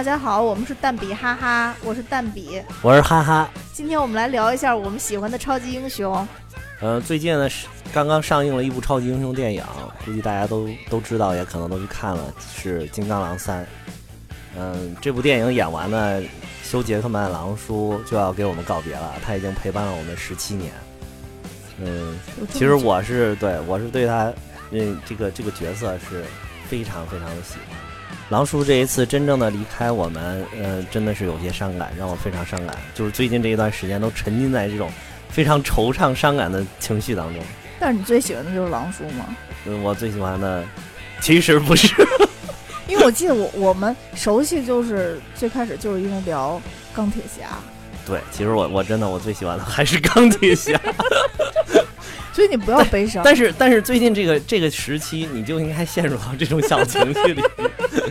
大家好，我们是蛋比哈哈，我是蛋比，我是哈哈。今天我们来聊一下我们喜欢的超级英雄。呃，最近呢是刚刚上映了一部超级英雄电影，估计大家都都知道，也可能都去看了，是《金刚狼三》。嗯，这部电影演完呢，修·杰克曼狼叔就要给我们告别了，他已经陪伴了我们十七年。嗯，其实我是对我是对他，嗯，这个这个角色是非常非常的喜欢。狼叔这一次真正的离开我们，呃，真的是有些伤感，让我非常伤感。就是最近这一段时间都沉浸在这种非常惆怅、伤感的情绪当中。但是你最喜欢的就是狼叔吗？嗯，我最喜欢的其实不是，因为我记得我我们熟悉就是最开始就是因为聊钢铁侠。对，其实我我真的我最喜欢的还是钢铁侠。所以你不要悲伤。但 是但是最近这个这个时期，你就应该陷入到这种小情绪里。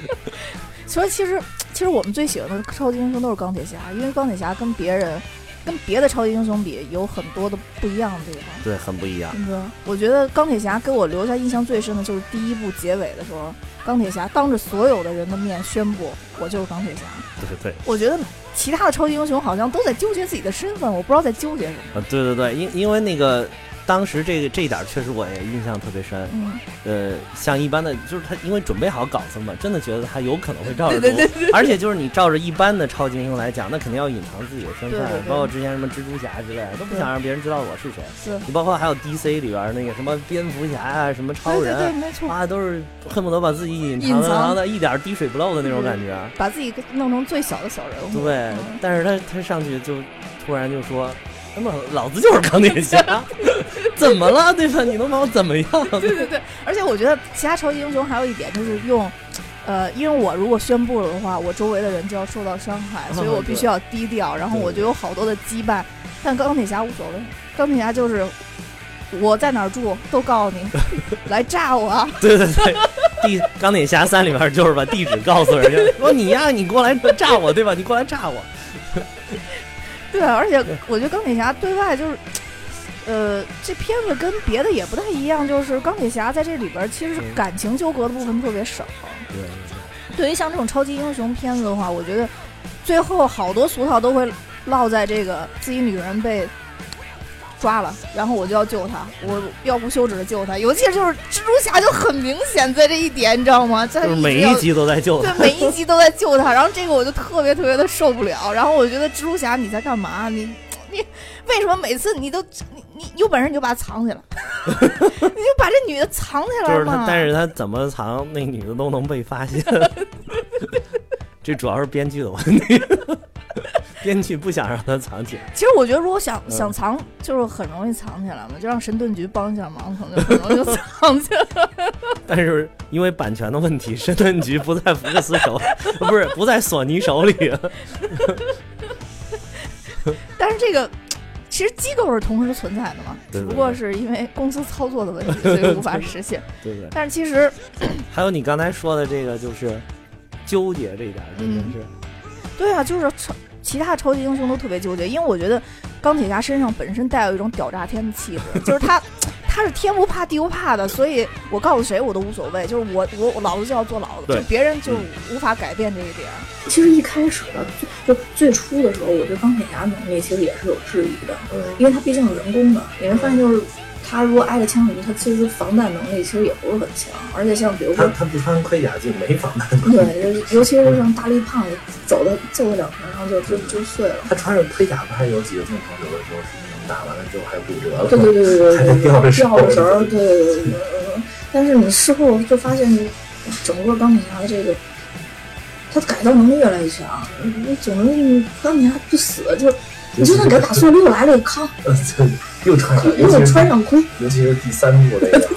所以其实其实我们最喜欢的超级英雄都是钢铁侠，因为钢铁侠跟别人跟别的超级英雄比有很多的不一样的地方。对，很不一样。我觉得钢铁侠给我留下印象最深的就是第一部结尾的时候，钢铁侠当着所有的人的面宣布我就是钢铁侠。对对。我觉得其他的超级英雄好像都在纠结自己的身份，我不知道在纠结什么。啊，对对对，因因为那个。当时这个这一点确实我也印象特别深，呃，像一般的，就是他因为准备好稿子嘛，真的觉得他有可能会照着读，而且就是你照着一般的超级英雄来讲，那肯定要隐藏自己的身份，包括之前什么蜘蛛侠之类的，都不想让别人知道我是谁。是你包括还有 DC 里边那个什么蝙蝠侠啊，什么超人，对没错，啊，都是恨不得把自己隐藏藏的一点滴水不漏的那种感觉，把自己弄成最小的小人物。对，但是他他上去就突然就说。老子就是钢铁侠，怎么了？对吧？你能把我怎么样？对对对，而且我觉得其他超级英雄还有一点就是用，呃，因为我如果宣布了的话，我周围的人就要受到伤害，所以我必须要低调，然后我就有好多的羁绊。但钢铁侠无所谓，钢铁侠就是我在哪儿住都告诉你，来炸我。对对对，地钢铁侠三里面就是把地址告诉人家，说你呀，你过来炸我，对吧？你过来炸我。对，而且我觉得钢铁侠对外就是，呃，这片子跟别的也不太一样，就是钢铁侠在这里边其实感情纠葛的部分特别少。对。对于像这种超级英雄片子的话，我觉得最后好多俗套都会落在这个自己女人被。抓了，然后我就要救他，我要不休止的救他。尤其是就是蜘蛛侠就很明显在这一点，你知道吗？就是每一集都在救他，对，每一集都在救他。然后这个我就特别特别的受不了。然后我觉得蜘蛛侠你在干嘛？你你为什么每次你都你你有本事你就把它藏起来，你就把这女的藏起来嘛？但是他怎么藏，那女的都能被发现。这主要是编剧的问题。编剧不想让他藏起来。其实我觉得，如果想想藏，就是很容易藏起来嘛，就让神盾局帮一下忙，可能就很容易就藏起来。但是因为版权的问题，神盾局不在福克斯手，不是不在索尼手里。但是这个其实机构是同时存在的嘛，只不过是因为公司操作的问题，所以无法实现。对对。但是其实 还有你刚才说的这个，就是纠结这一点，真的是。对啊，就是超其他超级英雄都特别纠结，因为我觉得钢铁侠身上本身带有一种屌炸天的气质，就是他他是天不怕地不怕的，所以我告诉谁我都无所谓，就是我我老子就要做老子，就别人就无法改变这一点。其实一开始的就最初的时候，我对钢铁侠能力其实也是有质疑的，因为他毕竟是人工的，你会发现就是。他如果挨了枪什么，他其实防弹能力其实也不是很强，而且像比如说他他不穿盔甲就没防弹。对，尤其是像大力胖子，走的揍了两拳，然后就就就碎了。他穿着盔甲不还有几个镜头，有的时候打完了之后还骨折了。对对对对对，还得吊着吊着绳儿。对对对对。但是你事后就发现，整个钢铁侠的这个，他改造能力越来越强。你总能钢铁侠不死，就你就算给他打碎了，又来了一康。又穿上，又穿上盔，尤其是第三部那个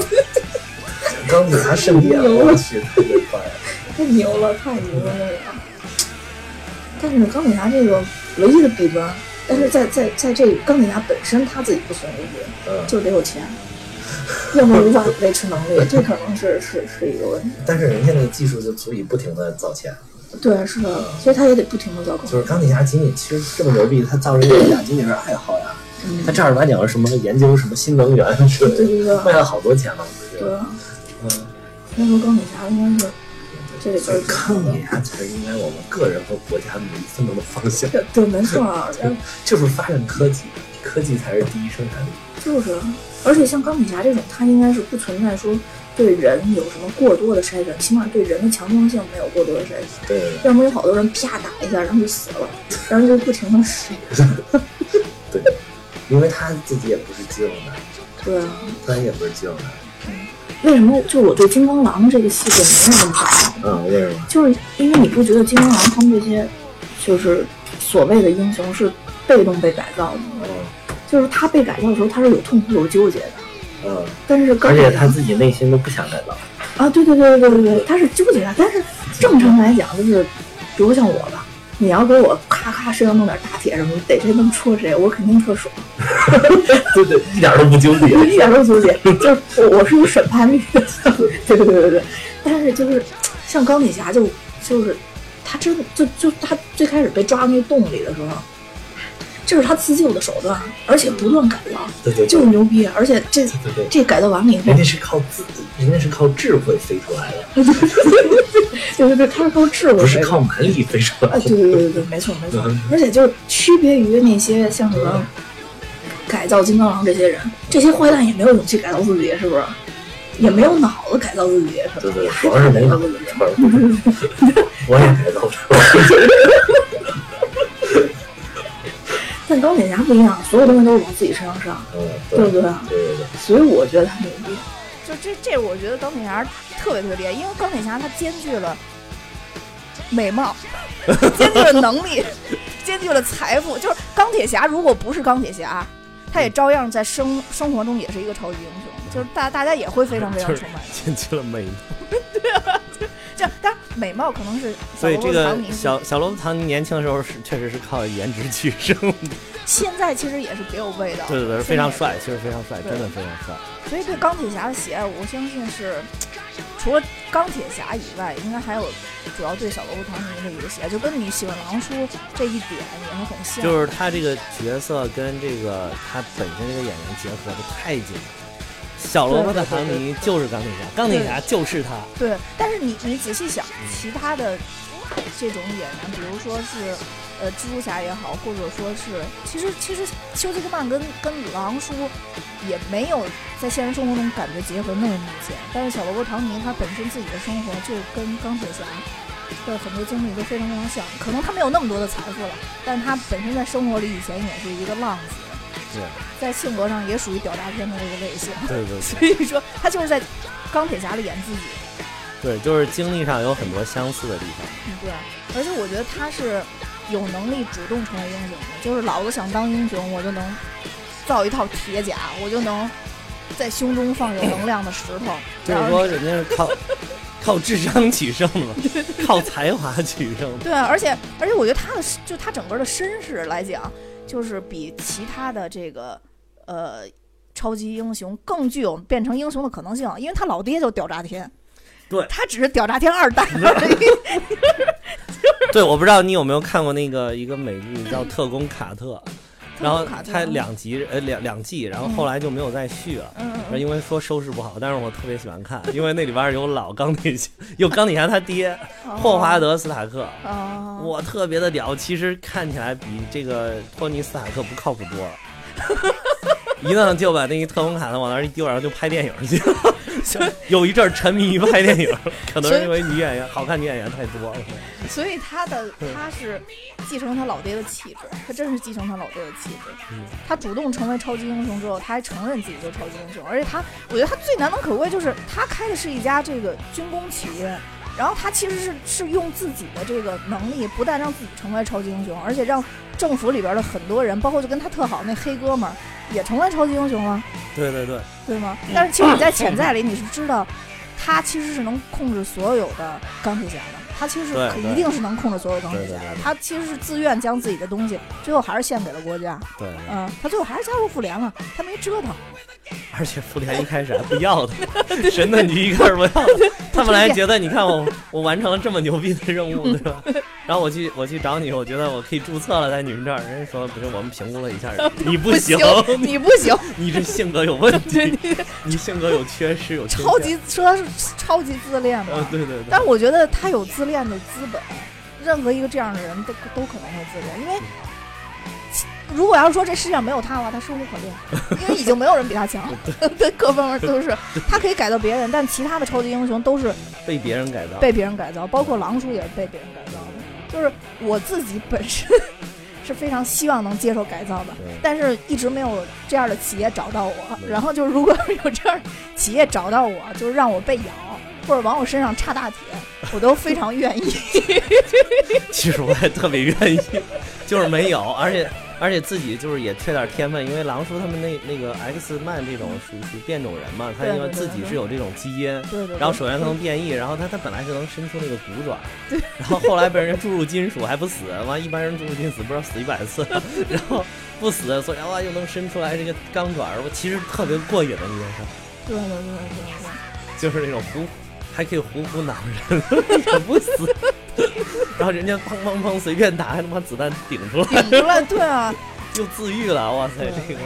钢铁侠圣殿，我去，特别快，太牛了，太牛了那个。但是钢铁侠这个唯一的弊端，但是在在在这钢铁侠本身他自己不存疑，就得有钱，要么无法维持能力，这可能是是是一个问题。但是人家那个技术就足以不停的造钱。对，是的，所以他也得不停的造。就是钢铁侠仅仅其实这么牛逼，他造这个盔甲仅仅是爱好呀。他正儿八经是什么研究什么新能源是，卖了好多钱了，对，嗯，那时候钢铁侠应该是就是钢铁侠才是应该我们个人和国家努力奋斗的方向，对对，没错啊，就是发展科技，科技才是第一生产力。就是，而且像钢铁侠这种，它应该是不存在说对人有什么过多的筛选，起码对人的强壮性没有过多的筛选。对对要么有好多人啪打一下，然后就死了，然后就不停的死。对 对，因为他自己也不是肌肉男，对啊，他也不是肌肉男。为什么就我对金刚狼这个系列没有那么感冒？嗯，为什么？就是因为你不觉得金刚狼他们这些就是所谓的英雄是被动被改造的吗？嗯就是他被改造的时候，他是有痛苦有纠结的，嗯，但是而且他自己内心都不想改造。啊，对对对对对对，他是纠结的。但是正常来讲，就是比如像我吧，你要给我咔咔身上弄点大铁什么，逮谁能戳谁，我肯定特爽，对对，一点都不纠结。一点都不纠结。就是我我是有审判力的，对对对对对。但是就是像钢铁侠就就是他真的就就他最开始被抓那洞里的时候。这是他自救的手段，而且不断改造，对对，就是牛逼。而且这这改造完了以后人，家是靠自，人家是靠智慧飞出来的，对对对，他是靠智慧，不是靠蛮力飞出来啊，的。对对对对对，没错没错嗯，而且就是区别于那些像什么改造金刚狼这些人，这些坏蛋也没有勇气改造自己，是不是？也没有脑子改造自己，是吧？对对也，还主要是没脑子改造自己。不是，我也改造。但钢铁侠不一样，所有东西都是往自己身上上，嗯，对不对？对对对，所以我觉得他牛逼。就这这，我觉得钢铁侠特别特别厉害，因为钢铁侠他兼具了美貌，兼具了能力，兼具了财富。就是钢铁侠如果不是钢铁侠，他也照样在生生活中也是一个超级英雄，就是大大家也会非常非常崇拜他。进去了美貌。这样，当然美貌可能是小所以这个小小罗伯特唐尼年轻的时候是确实是靠颜值取胜的，现在其实也是别有味道，对对对，非常帅，确实非常帅，真的非常帅。所以对钢铁侠的喜爱，我相信是除了钢铁侠以外，应该还有主要对小罗伯特唐尼的一个喜爱，就跟你喜欢狼叔这一点也是很像。就是他这个角色跟这个他本身这个演员结合的太紧了。小罗伯特唐尼就是钢铁侠，钢铁侠就是他。对，但是你你仔细想，嗯。其他的这种演员，比如说是呃蜘蛛侠也好，或者说是其实其实休·杰克曼跟跟狼叔也没有在现实生活中感觉结合那么明显，但是小罗伯特唐尼他本身自己的生活就跟钢铁侠的很多经历都非常非常像，可能他没有那么多的财富了，但是他本身在生活里以前也是一个浪子，对在性格上也属于屌炸天的这个类型，对对对 所以说他就是在钢铁侠里演自己。对，就是经历上有很多相似的地方。嗯，对，而且我觉得他是有能力主动成为英雄的，就是老子想当英雄，我就能造一套铁甲，我就能在胸中放有能量的石头，就是说，人家是靠 靠智商取胜的嘛，靠才华取胜的。对，而且而且我觉得他的就他整个的身世来讲，就是比其他的这个呃超级英雄更具有变成英雄的可能性，因为他老爹就屌炸天。对他只是屌炸天二代而已。对，我不知道你有没有看过那个一个美剧叫《特工卡特》，然后 它两集呃两两季，然后后来就没有再续了。因为说收视不好，但是我特别喜欢看，因为那里边有老钢铁侠，有钢铁侠他爹嗯，霍华德·斯塔克，哦，我特别的屌，其实看起来比这个托尼·斯塔克不靠谱多了。一弄就把那个特工卡特往那儿一丢，然后就拍电影去了。有一阵儿沉迷于拍电影，可能是因为女演员好看女演员太多了。所以他的他是继承他老爹的气质，他真是继承他老爹的气质。嗯他主动成为超级英雄之后，他还承认自己就是超级英雄，而且他，我觉得他最难能可贵就是他开的是一家这个军工企业，然后他其实是是用自己的这个能力，不但让自己成为超级英雄，而且让政府里边的很多人，包括就跟他特好那黑哥们儿，也成为超级英雄了。对对对，对吗？但是其实你在潜在里你是知道，他其实是能控制所有的钢铁侠的，他其实是可一定是能控制所有钢铁侠的。他其实是自愿将自己的东西，最后还是献给了国家。对，嗯，他最后还是加入妇联了，他没折腾。而且复联一开始还不要他，神盾局一开始不要他，他本来觉得你看我我完成了这么牛逼的任务，对吧？然后我去我去找你，我觉得我可以注册了，在你们这儿。人家说不行，我们评估了一下，你不行，你不行，你这性格有问题，你性格有缺失，有超级说他是超级自恋的，对对对。但是我觉得他有自恋的资本，任何一个这样的人都都可能会自恋，因为如果要是说这世界上没有他的话，他生无可恋，因为已经没有人比他强，对各方面都是他可以改造别人，但其他的超级英雄都是被别人改造，被别人改造，包括狼叔也是被别人改造的。就是我自己本身是非常希望能接受改造的，但是一直没有这样的企业找到我。然后就如果有这样企业找到我，就是让我被咬或者往我身上插大铁，我都非常愿意。其实我也特别愿意，就是没有，而且。而且自己就是也缺点天分，因为狼叔他们那那个 X 曼这种属于变种人嘛，他因为自己是有这种基因，对然后首先他能变异，然后他他本来是能伸出那个骨爪，然后后来被人家注入金属还不死，完一般人注入金属不知道死一百次，然后不死，所以哇又能伸出来这个钢爪，我其实特别过瘾的一件事。对对对对对，就是那种糊，还可以糊糊挠人，也不死。然后人家砰砰砰随便打，还能把子弹顶出来，顶出来，对啊，又自愈了，哇塞，这个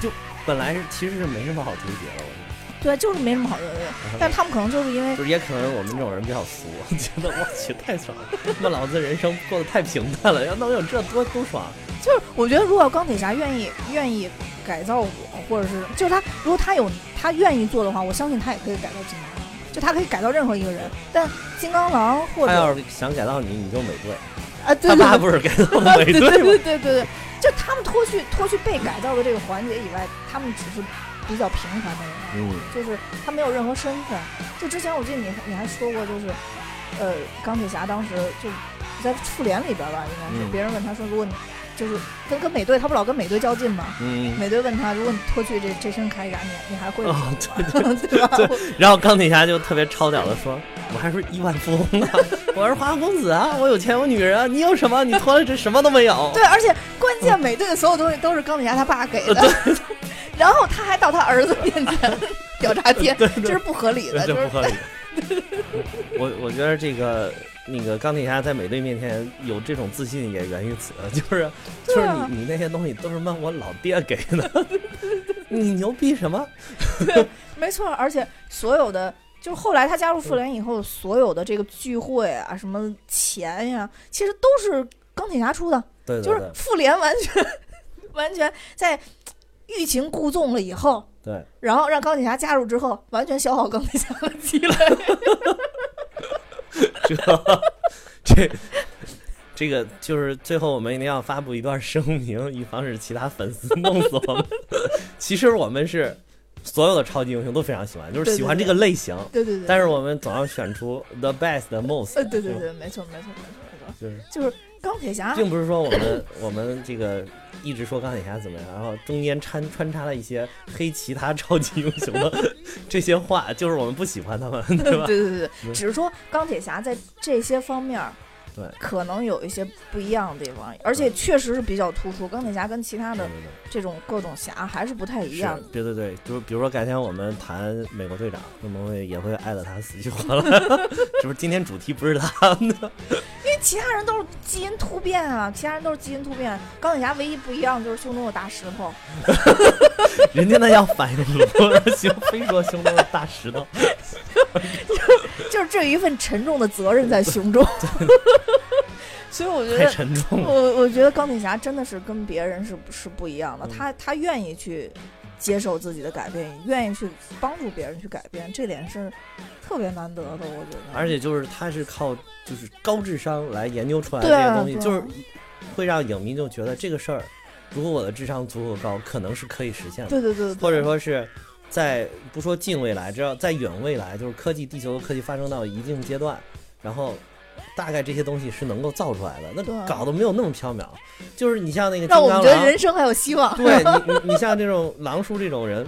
就本来是其实是没什么好纠结的，我觉得。对，就是没什么好纠结，但他们可能就是因为，就是也可能我们这种人比较俗，觉得我去太爽了，那老子人生过得太平淡了，要能有这多多爽。就是我觉得，如果钢铁侠愿意愿意改造我，或者是就是他，如果他有他愿意做的话，我相信他也可以改造金刚。就他可以改造任何一个人，但金刚狼或者他要是想改造你，你就美队啊，对他爸不是改造美队吗？对对对对对，就他们脱去脱去被改造的这个环节以外，他们只是比较平凡的人，嗯，就是他没有任何身份。就之前我记得你你还说过，就是呃，钢铁侠当时就在复联里边吧，应该是别人问他说，如果你就是跟跟美队，他不老跟美队较劲吗？嗯，美队问他，如果你脱去这这身铠甲，你你还会吗？对 对吧？然后钢铁侠就特别超屌的说：“我还是亿万富翁呢，我是花花公子啊，我有钱有女人啊，你有什么？你脱了这什么都没有。”对，而且关键美队的所有东西都是钢铁侠他爸给的，然后他还到他儿子面前屌炸天，这是不合理的，这不合理。我我觉得这个。那个钢铁侠在美队面前有这种自信也源于此，就是 就是你你那些东西都是问我老爹给的，你牛逼什么？对，没错，而且所有的就是后来他加入复联以后，所有的这个聚会啊，什么钱呀，其实都是钢铁侠出的，对，就是复联完全 完全在欲擒故纵了以后，对，然后让钢铁侠加入之后，完全消耗钢铁侠的积累。这这这个就是最后我们一定要发布一段声明，以防止其他粉丝弄死我们。其实我们是所有的超级英雄都非常喜欢，就是喜欢这个类型。对对对。但是我们总要选出 the best most。呃，对对对，没错没错没错没错。就是就是钢铁侠，并不是说我们我们这个。一直说钢铁侠怎么样，然后中间穿穿插了一些黑其他超级英雄的 这些话，就是我们不喜欢他们，对吧？对对对，只是说钢铁侠在这些方面。对，可能有一些不一样的地方，而且确实是比较突出。钢铁侠跟其他的这种各种侠还是不太一样。对对对，就是比如说改天我们谈美国队长，那么会也会爱的他死去活来。是不是今天主题不是他呢？因为其他人都是基因突变啊，其他人都是基因突变。钢铁侠唯一不一样就是胸中有大石头。人家那叫反应炉，行，非说胸中的大石头。就是这有一份沉重的责任在胸中，所以我觉得太沉重了。我我觉得钢铁侠真的是跟别人是是不一样的，他他愿意去接受自己的改变，愿意去帮助别人去改变，这点是特别难得的。我觉得，而且就是他是靠就是高智商来研究出来这些东西，就是会让影迷就觉得这个事儿，如果我的智商足够高，可能是可以实现的。对对对，或者说是。在不说近未来，只要在远未来，就是科技地球的科技发生到一定阶段，然后大概这些东西是能够造出来的。那搞得没有那么缥缈，就是你像那个让我们觉得人生还有希望。对你，你你像这种狼叔这种人，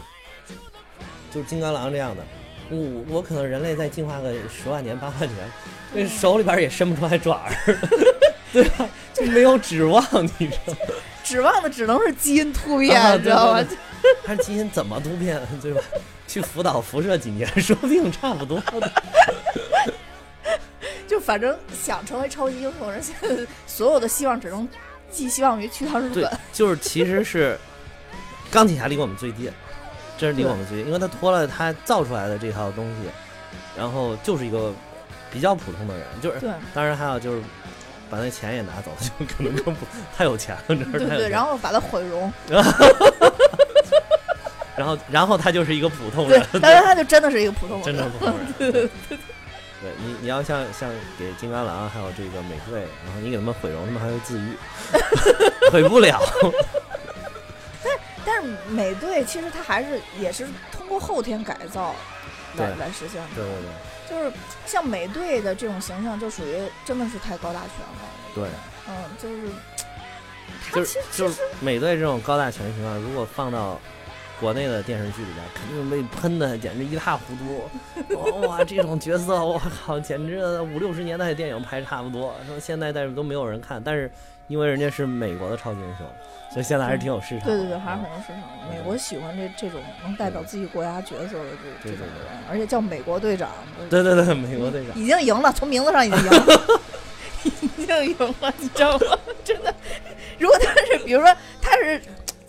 就是金刚狼这样的，我我可能人类再进化个十万年八万年，那手里边也伸不出来爪儿，对吧？就没有指望，你知道吗？指望的只能是基因突变，你知道吗？看基因怎么突变，对吧？去福岛辐射几年，说不定差不多。就反正想成为超级英雄人，现在所有的希望只能寄希望于去趟日对本。就是其实是钢铁侠离我们最近，真是离我们最近，因为他脱了他造出来的这套东西，然后就是一个比较普通的人，就是对当然还有就是把那钱也拿走，就可能更不太有钱了，这是对对，然后把它毁容，然后然后他就是一个普通人，，但是他就真的是一个普通人，真正普通人。对对你你要像像给金刚狼还有这个美队，然后你给他们毁容，他们还会自愈，毁不了。但是美队其实他还是也是通过后天改造来来实现的，对对对。就是像美队的这种形象就属于真的是太高大全了，对。嗯，就是他就其实是就是美队这种高大全形象，如果放到国内的电视剧里边，肯定被喷的简直一塌糊涂。哇哇，这种角色，我靠，简直五六十年代的电影拍差不多。说现在但是都没有人看，但是因为人家是美国的超级英雄，所以现在还是挺有市场的。对对对，还是很嗯有市场的。美国喜欢这这种能代表自己国家角色的这种人，而且叫美国队长，对对对，美国队长。已经赢了，从名字上已经赢了，已经赢了，你知道吗？真的，如果他是比如说他是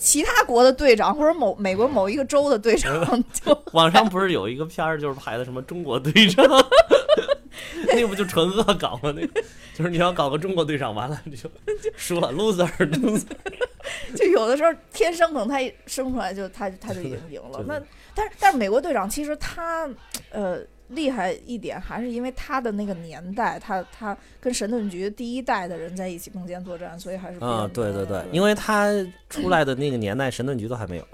其他国的队长，或者某美国某一个州的队长，就 网上不是有一个片儿，就是拍的什么中国队长，那个不就纯恶搞吗？那个就是你要搞个中国队长，完了你就输了，loser loser。就有的时候天生可能他一生出来就他他就已经赢了。那但是但是美国队长其实他呃厉害一点，还是因为他的那个年代，他他跟神盾局第一代的人在一起并肩作战，所以还是啊，对对对，因为他出来的那个年代，神盾局都还没有。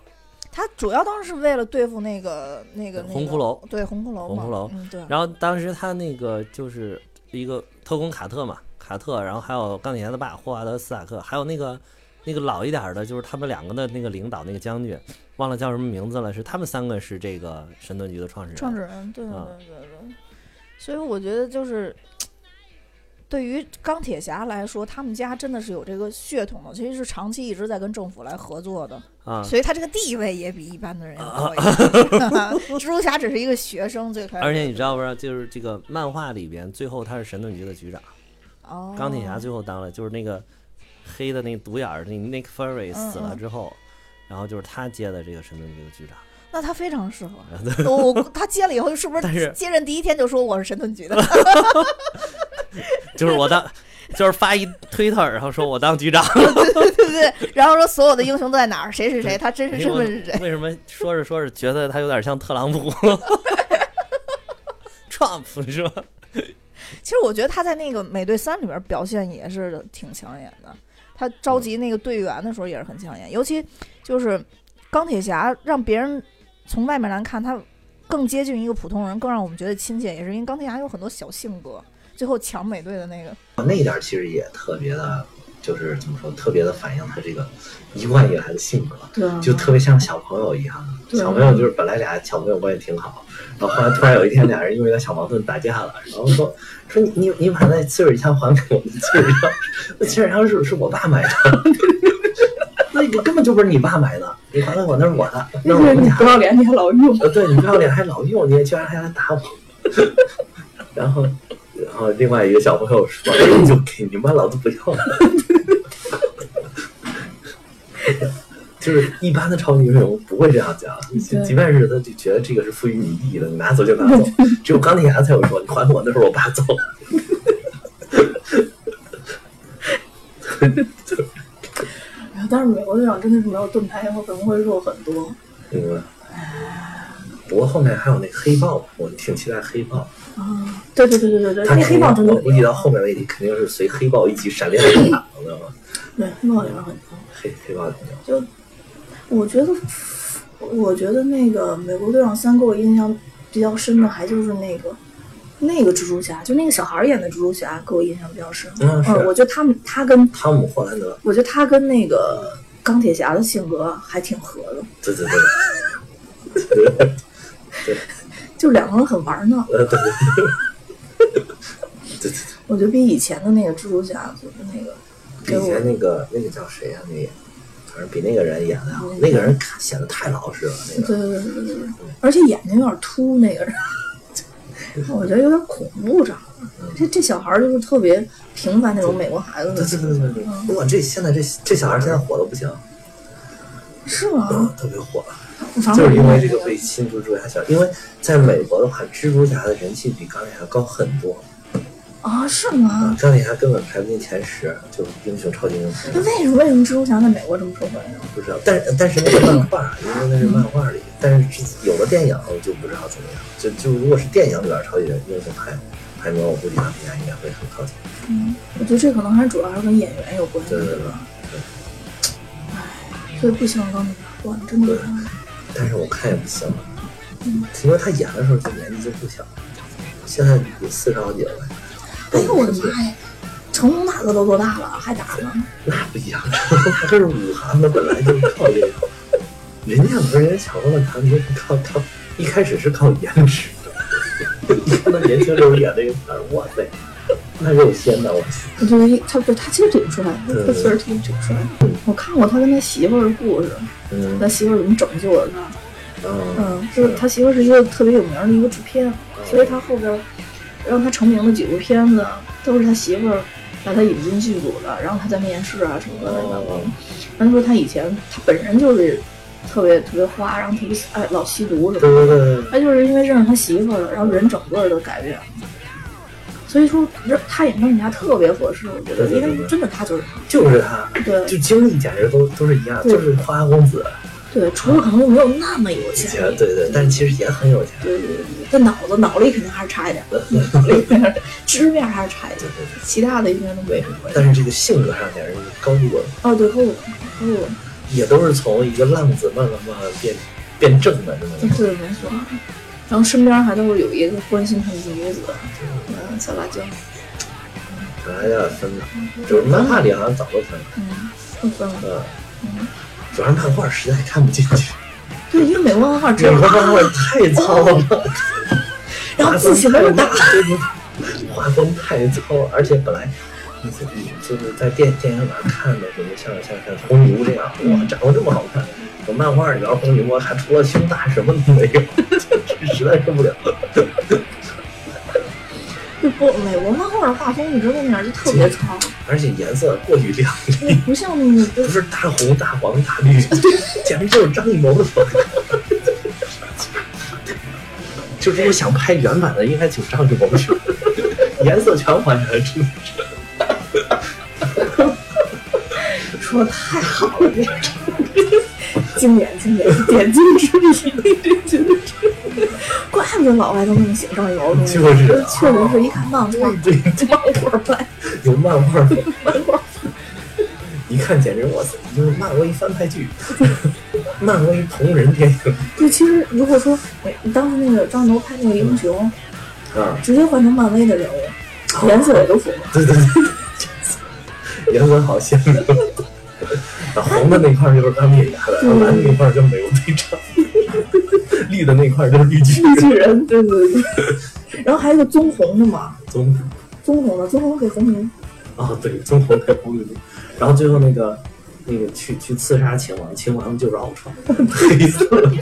他主要当时是为了对付那个那个那个红骷髅，对红骷髅嘛，红骷髅。嗯对，然后当时他那个就是一个特工卡特嘛，卡特，然后还有钢铁侠的爸霍华德斯塔克，还有那个那个老一点儿的，就是他们两个的那个领导那个将军，忘了叫什么名字了，是他们三个是这个神盾局的创始人。创始人，对对啊对对对，所以我觉得就是。对于钢铁侠来说，他们家真的是有这个血统的，其实是长期一直在跟政府来合作的，啊，所以他这个地位也比一般的人高一点。蜘蛛侠只是一个学生，最开始，而且你知道不知道，就是这个漫画里边，最后他是神盾局的局长，哦，钢铁侠最后当了，就是那个黑的那独眼儿那 Nick Fury 嗯死了之后，然后就是他接的这个神盾局的局长。那他非常适合。我我他接了以后，是不 但是是接任第一天就说我是神盾局的？就是我当，就是发一推特，然后说我当局长。对对对，然后说所有的英雄都在哪儿，谁是谁，他真实身份是谁？为什么说着说着觉得他有点像特朗普？Trump 是吧？其实我觉得他在那个《美队三》里边表现也是挺抢眼的。他召集那个队员的时候也是很抢眼，尤其就是钢铁侠让别人从外面来看他更接近一个普通人，更让我们觉得亲切，也是因为钢铁侠有很多小性格。最后抢美队的那个，那一点其实也特别的，就是怎么说，特别的反映他这个一贯以来的性格，对啊，就特别像小朋友一样。小朋友就是本来俩小朋友关系挺好，然后后来突然有一天俩人因为点小矛盾打架了，然后说说你你你把那刺水枪还给我，们刺水枪，那刺水枪是是我爸买的，那个根本就不是你爸买的，你还给我那是我的，你不要脸，你还老用。呃，对你不要脸还老用，你居然还来打我，然后，然后另外一个小朋友说：“哎就给你妈，老子不要了。”就是一般的超级英雄不会这样讲，即便是他就觉得这个是赋予你意义的，你拿走就拿走。只有钢铁侠才会说：“你还我，那是我爸走。哎呀但是美国队长真的是没有盾牌以后可能会弱很多。”明白？不过后面还有那黑豹，我挺期待黑豹。啊，对对对对对对，他那黑豹真的我估计到后面那里肯定是随黑豹一起闪亮登场，知道吗？对黑豹也是很强。黑黑豹挺牛。我觉得，我觉得那个美国队长三给我印象比较深的，还就是那个那个蜘蛛侠，就那个小孩演的蜘蛛侠，给我印象比较深。嗯是嗯，我觉得他们他跟汤姆·霍兰德，我觉得他跟那个钢铁侠的性格还挺合的，对对对对，就两个人很玩闹。呃对。对对对对。我觉得比以前的那个蜘蛛侠就是那个给我以前那个那个叫谁呀、那个反正比那个人演的好，那个人看显得太老实了。那个。对对对对对对，而且眼睛有点凸，那个人。我觉得有点恐怖着。这这小孩儿就是特别平凡那种美国孩子对的对对对。对，哇，这现在这这小孩现在火的不行，是吗？嗯，特别火，就是因为这个被新蜘蛛侠小，因为在美国的话，蜘蛛侠的人气比钢铁侠高很多，啊，是吗？钢铁侠根本排不进前十，就是英雄超级英雄那。为什么为什么蜘蛛侠在美国这么受欢迎？不知道，但是但是那是漫画，因为那是漫画里，但是有了电影我就不知道怎么样。就就如果是电影里边超级英雄排排名，我估计钢铁侠应该会很靠前。嗯，我觉得这可能还主要是跟演员有关系，对对对唉？所以不喜欢钢铁侠哇，真的对。但是我看也不行，因为他演的时候就年纪就不小，现在也四十好几了。哎呦我的妈呀！成龙大哥都多大了，还打呢？那不一样，他这是武行的，本来就是靠这个。人家不是人家抢过了他，你是靠靠，一开始是靠颜值。你看他年轻时候演那个片儿，哇塞，那肉鲜的，我去。我觉得他不，他其实挺帅他确实挺挺帅的。我看过他跟他媳妇儿的故事，嗯他媳妇儿怎么拯救了他。嗯嗯，就是他媳妇儿是一个特别有名的一个制片，所以他后边让他成名的几部片子都是他媳妇儿把他引进剧组的，然后他在面试啊什么的。哦然后说他以前他本身就是特别特别花，然后特别爱老吸毒什么的。对对，他就是因为认识他媳妇儿了，然后人整个都改变了。所以说，这他演钢铁侠特别合适，我觉得，因为真的他就是他。就是他，对就经历简直都都是一样，对就是花花公子。对，除了可能没有那么有钱，钱对对，但是其实也很有钱。对对对，但脑子脑力肯定还是差一点，脑力知识面还是差一点，其他的应该都没什么。但是这个性格上简直是高度了，哦，对，和我和我，也都是从一个浪子慢慢慢慢变变正的这么一个。对，没错。然后身边还都是有一个关心他们的女子，嗯，小辣椒，本来有点分了，就是漫画里好像早都分了，嗯，都分了。嗯，主要是漫画实在看不进去，对，因为美国漫画美国漫画太糙了，然后字写那么大，画风太糙，而且本来。就是在电电影里看的什么像像像红牛这样，哇，长得这么好看。我漫画里边红牛还除了胸大什么都没有，这 实在受不了。就不美国漫画的画风一直都那样，就特别糙，而且颜色过于亮丽，不像那个不是大红大黄大绿，简直就是张艺谋的风格。就如果想拍原版的，应该请张艺谋去，颜色全还原，真的是。说的太好了，这 经典经典点睛之笔，这绝对是，怪不得老外都那么喜欢张艺谋就是啊确实是一看漫画，对对，漫画派，有漫画风，漫画一看简直我操，就是漫威翻拍剧，漫威同人电影就其实如果说你当时那个张艺谋拍那个英雄，啊，直接换成漫威的人物，颜色也都符合。对对对，颜色好鲜明。啊，红的那块就是钢铁侠的，蓝的那块就是美国队长，绿的那块就是绿巨人绿巨人，对对对。然后还有一个棕红的嘛，棕棕红的，棕红给红明。啊，对，棕红给红绿，然后最后那个那个去去刺杀秦王，秦王就是奥创，黑色的。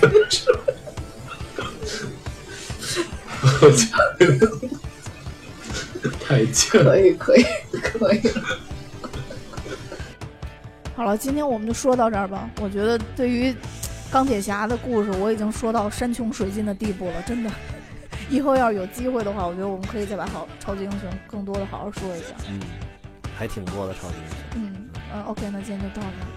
我操！太贱了。可以可以可以。好了，今天我们就说到这儿吧。我觉得对于钢铁侠的故事，我已经说到山穷水尽的地步了，真的。以后要是有机会的话，我觉得我们可以再把好超级英雄更多的好好说一下。嗯，还挺多的超级英雄。嗯嗯，OK，那今天就到这儿。